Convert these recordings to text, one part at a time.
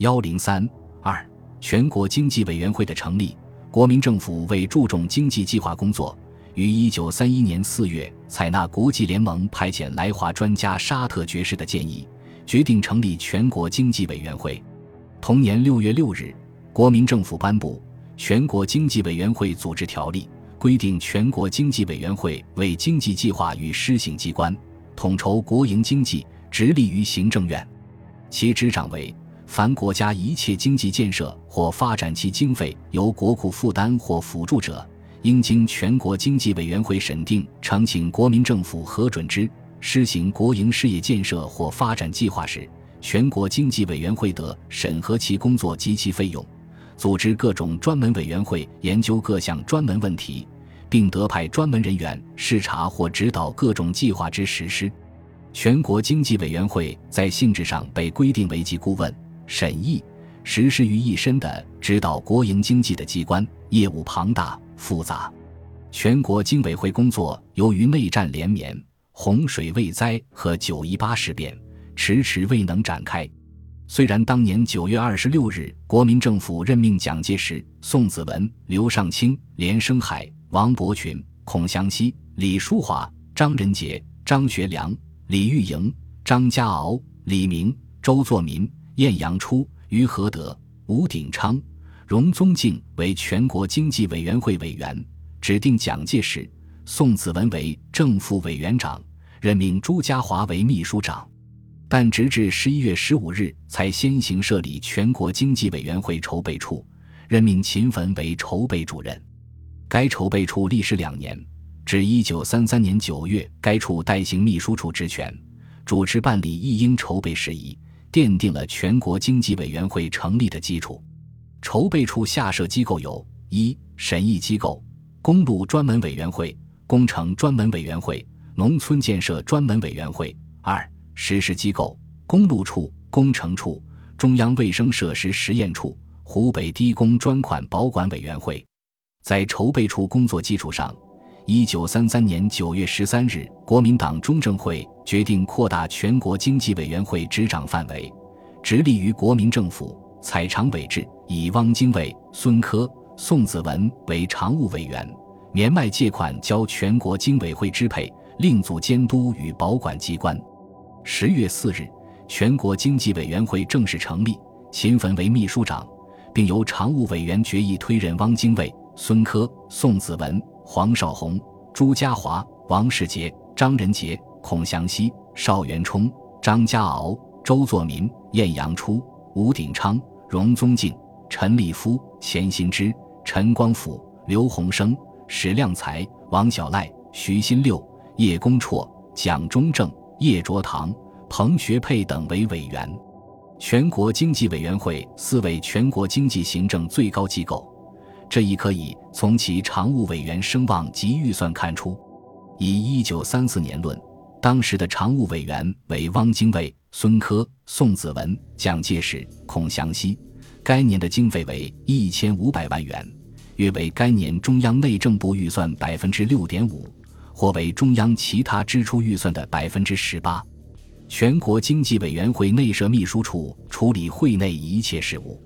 幺零三二，全国经济委员会的成立。国民政府为注重经济计划工作，于一九三一年四月采纳国际联盟派遣来华专家沙特爵士的建议，决定成立全国经济委员会。同年六月六日，国民政府颁布《全国经济委员会组织条例》，规定全国经济委员会为经济计划与施行机关，统筹国营经济，直隶于行政院，其执掌为。凡国家一切经济建设或发展其经费由国库负担或辅助者，应经全国经济委员会审定，呈请国民政府核准之。施行国营事业建设或发展计划时，全国经济委员会得审核其工作及其费用，组织各种专门委员会研究各项专门问题，并得派专门人员视察或指导各种计划之实施。全国经济委员会在性质上被规定为机顾问。审议实施于一身的指导国营经济的机关，业务庞大复杂。全国经委会工作由于内战连绵、洪水未灾和九一八事变，迟迟未能展开。虽然当年九月二十六日，国民政府任命蒋介石、宋子文、刘尚卿、连生海、王伯群、孔祥熙、李书华、张仁杰、张学良、李玉莹、张家敖、李明、周作民。晏阳初、于和德、吴鼎昌、荣宗敬为全国经济委员会委员，指定蒋介石、宋子文为正副委员长，任命朱家骅为秘书长。但直至十一月十五日，才先行设立全国经济委员会筹备处，任命秦汾为筹备主任。该筹备处历时两年，至一九三三年九月，该处代行秘书处职权，主持办理一应筹备事宜。奠定了全国经济委员会成立的基础。筹备处下设机构有：一、审议机构，公路专门委员会、工程专门委员会、农村建设专门委员会；二、实施机构，公路处、工程处、中央卫生设施实验处、湖北低工专款保管委员会。在筹备处工作基础上。一九三三年九月十三日，国民党中正会决定扩大全国经济委员会执掌范围，直隶于国民政府，采常委制，以汪精卫、孙科、宋子文为常务委员，年迈借款交全国经委会支配，另组监督与保管机关。十月四日，全国经济委员会正式成立，秦汾为秘书长，并由常务委员决议推任汪精卫、孙科、宋子文。黄绍竑、朱家骅、王世杰、张仁杰、孔祥熙、邵元冲、张家敖、周作民、晏阳初、吴鼎昌、荣宗敬、陈立夫、钱新之、陈光甫、刘鸿生、史量才、王小赖、徐新六、叶公绰、蒋中正、叶卓堂、彭学佩等为委员。全国经济委员会四为全国经济行政最高机构。这亦可以从其常务委员声望及预算看出。以一九三四年论，当时的常务委员为汪精卫、孙科、宋子文、蒋介石、孔祥熙。该年的经费为一千五百万元，约为该年中央内政部预算百分之六点五，或为中央其他支出预算的百分之十八。全国经济委员会内设秘书处，处理会内一切事务。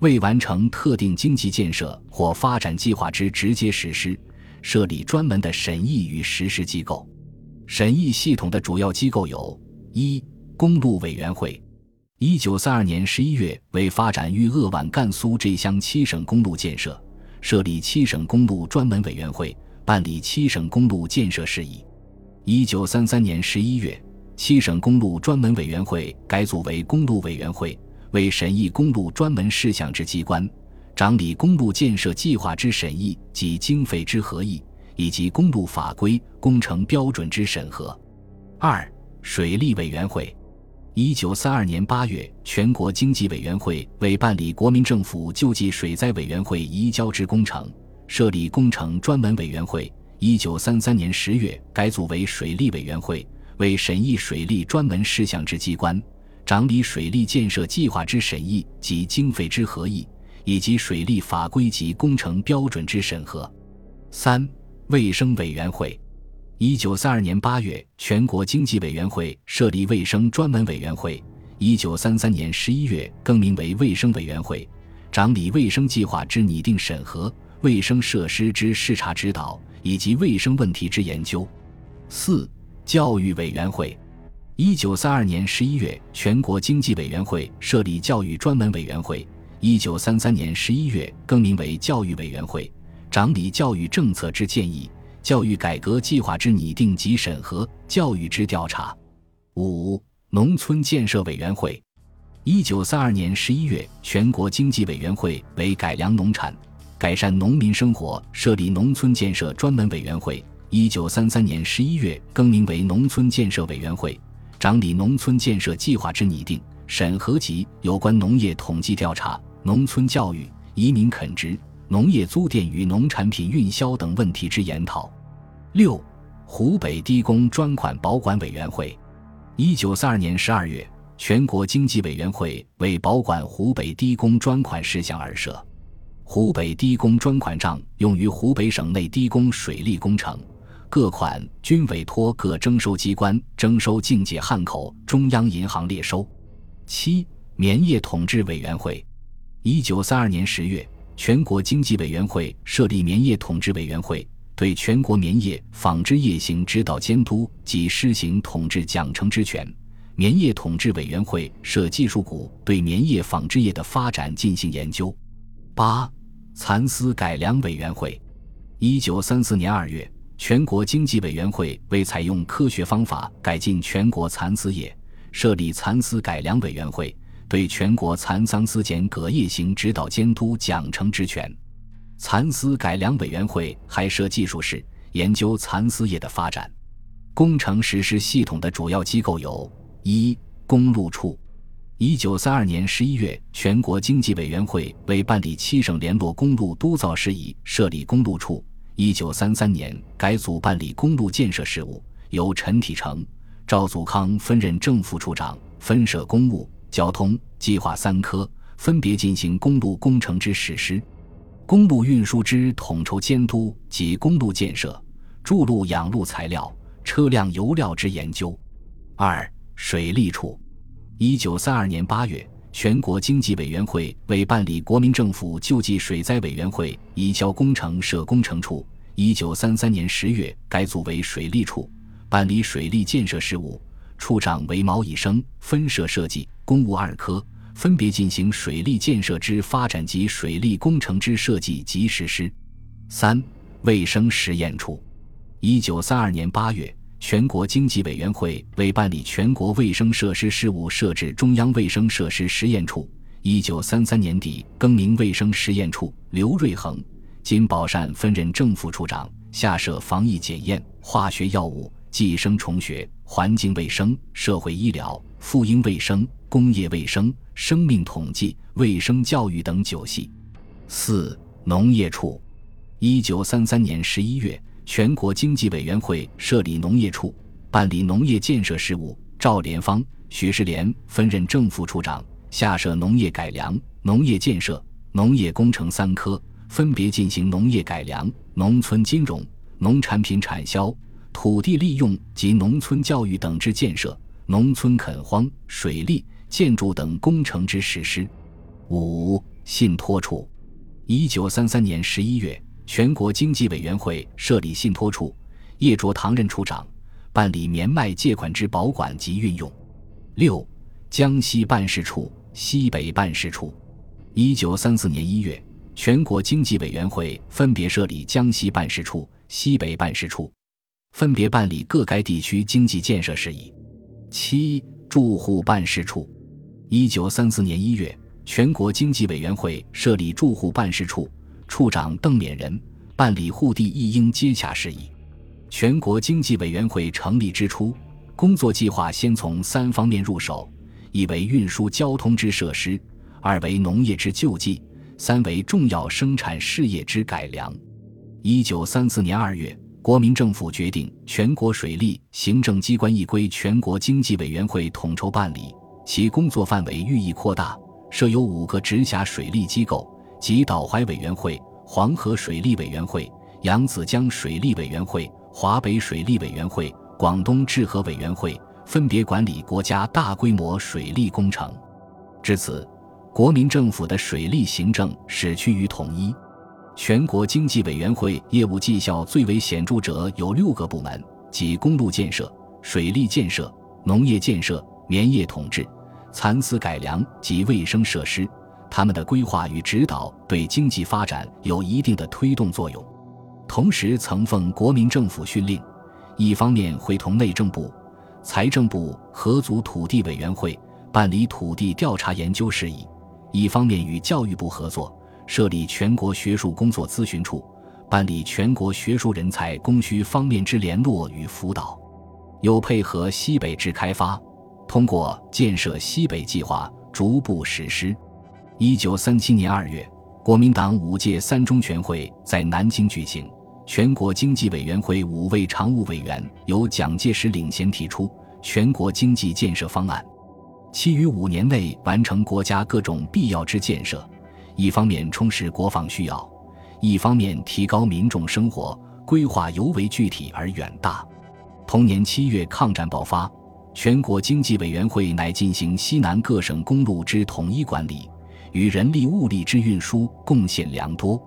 为完成特定经济建设或发展计划之直接实施，设立专门的审议与实施机构。审议系统的主要机构有：一、公路委员会。一九三二年十一月，为发展豫鄂皖赣苏这湘七省公路建设，设立七省公路专门委员会，办理七省公路建设事宜。一九三三年十一月，七省公路专门委员会改组为公路委员会。为审议公路专门事项之机关，掌理公路建设计划之审议及经费之核议，以及公路法规、工程标准之审核。二、水利委员会。一九三二年八月，全国经济委员会为办理国民政府救济水灾委员会移交之工程，设立工程专门委员会。一九三三年十月，改组为水利委员会，为审议水利专门事项之机关。掌理水利建设计划之审议及经费之核议，以及水利法规及工程标准之审核。三、卫生委员会。一九三二年八月，全国经济委员会设立卫生专门委员会，一九三三年十一月更名为卫生委员会，掌理卫生计划之拟定审核、卫生设施之视察指导以及卫生问题之研究。四、教育委员会。一九三二年十一月，全国经济委员会设立教育专门委员会。一九三三年十一月更名为教育委员会，掌理教育政策之建议、教育改革计划之拟定及审核、教育之调查。五。农村建设委员会，一九三二年十一月，全国经济委员会为改良农产、改善农民生活设立农村建设专门委员会。一九三三年十一月更名为农村建设委员会，整理农村建设计划之拟定、审核及有关农业统计调查、农村教育、移民垦殖、农业租佃与农产品运销等问题之研讨。六、湖北低工专款保管委员会。一九三二年十二月，全国经济委员会为保管湖北低工专款事项而设。湖北低工专款账用于湖北省内低工水利工程，各款均委托各征收机关征收境界汉口中央银行列收。七、棉业统治委员会。一九三二年十月，全国经济委员会设立棉业统治委员会。对全国棉业、纺织业行指导监督及施行统治奖惩之权。棉业统治委员会设技术股，对棉业、纺织业的发展进行研究。八、蚕丝改良委员会。一九三四年二月，全国经济委员会为采用科学方法改进全国蚕丝业，设立蚕丝改良委员会，对全国蚕桑丝剪葛业行指导监督奖惩之权。蚕丝改良委员会还设技术室，研究蚕丝业的发展。工程实施系统的主要机构有：一、公路处。一九三二年十一月，全国经济委员会为办理七省联络公路督造事宜，设立公路处。一九三三年改组办理公路建设事务，由陈体成、赵祖康分任正副处长，分设公务、交通、计划三科，分别进行公路工程之实施。公路运输之统筹监督及公路建设、筑路养路材料、车辆油料之研究。二、水利处。一九三二年八月，全国经济委员会为办理国民政府救济水灾委员会移交工程设工程处。一九三三年十月改组为水利处，办理水利建设事务，处长为毛以生，分设设计、公务二科。分别进行水利建设之发展及水利工程之设计及实施。三、卫生实验处。一九三二年八月，全国经济委员会为办理全国卫生设施事务，设置中央卫生设施实验处。一九三三年底更名卫生实验处。刘瑞恒、金宝善分任正副处长，下设防疫检验、化学药物、寄生虫学、环境卫生、社会医疗、妇婴卫生、工业卫生。生命统计、卫生教育等九系。四、农业处。一九三三年十一月，全国经济委员会设立农业处，办理农业建设事务。赵连芳、许世莲分任正副处长，下设农业改良、农业建设、农业工程三科，分别进行农业改良、农村金融、农产品产销、土地利用及农村教育等之建设，农村垦荒、水利。建筑等工程之实施。五、信托处。一九三三年十一月，全国经济委员会设立信托处，叶卓堂任处长，办理棉麦借款之保管及运用。六、江西办事处、西北办事处。一九三四年一月，全国经济委员会分别设立江西办事处、西北办事处，分别办理各该地区经济建设事宜。七、住户办事处。一九三四年一月，全国经济委员会设立住户办事处，处长邓勉仁，办理沪地一应接洽事宜。全国经济委员会成立之初，工作计划先从三方面入手：一为运输交通之设施，二为农业之救济，三为重要生产事业之改良。一九三四年二月，国民政府决定全国水利行政机关一归全国经济委员会统筹办理。其工作范围愈益扩大，设有五个直辖水利机构，及岛淮委员会、黄河水利委员会、扬子江水利委员会、华北水利委员会、广东治河委员会、分别管理国家大规模水利工程。至此，国民政府的水利行政始趋于统一。全国经济委员会业务绩效最为显著者有六个部门，即公路建设、水利建设、农业建设、棉业统治、蚕丝改良及卫生设施。他们的规划与指导对经济发展有一定的推动作用，同时曾奉国民政府训令，一方面会同内政部、财政部合组土地委员会办理土地调查研究事宜，一方面与教育部合作设立全国学术工作咨询处，办理全国学术人才供需方面之联络与辅导，又配合西北制开发，通过建设西北计划逐步实施。一九三七年二月，国民党五届三中全会在南京举行。全国经济委员会五位常务委员由蒋介石领衔提出全国经济建设方案，期于五年内完成国家各种必要之建设。一方面充实国防需要，一方面提高民众生活，规划尤为具体而远大。同年七月，抗战爆发，全国经济委员会乃进行西南各省公路之统一管理。与人力物力之运输贡献良多。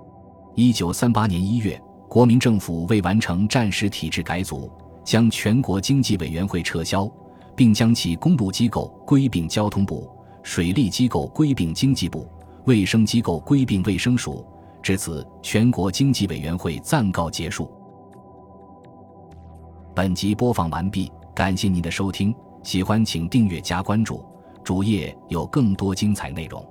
一九三八年一月，国民政府为完成战时体制改组，将全国经济委员会撤销，并将其公路机构归并交通部，水利机构归并经济部，卫生机构归并卫生署。至此，全国经济委员会暂告结束。本集播放完毕，感谢您的收听，喜欢请订阅加关注，主页有更多精彩内容。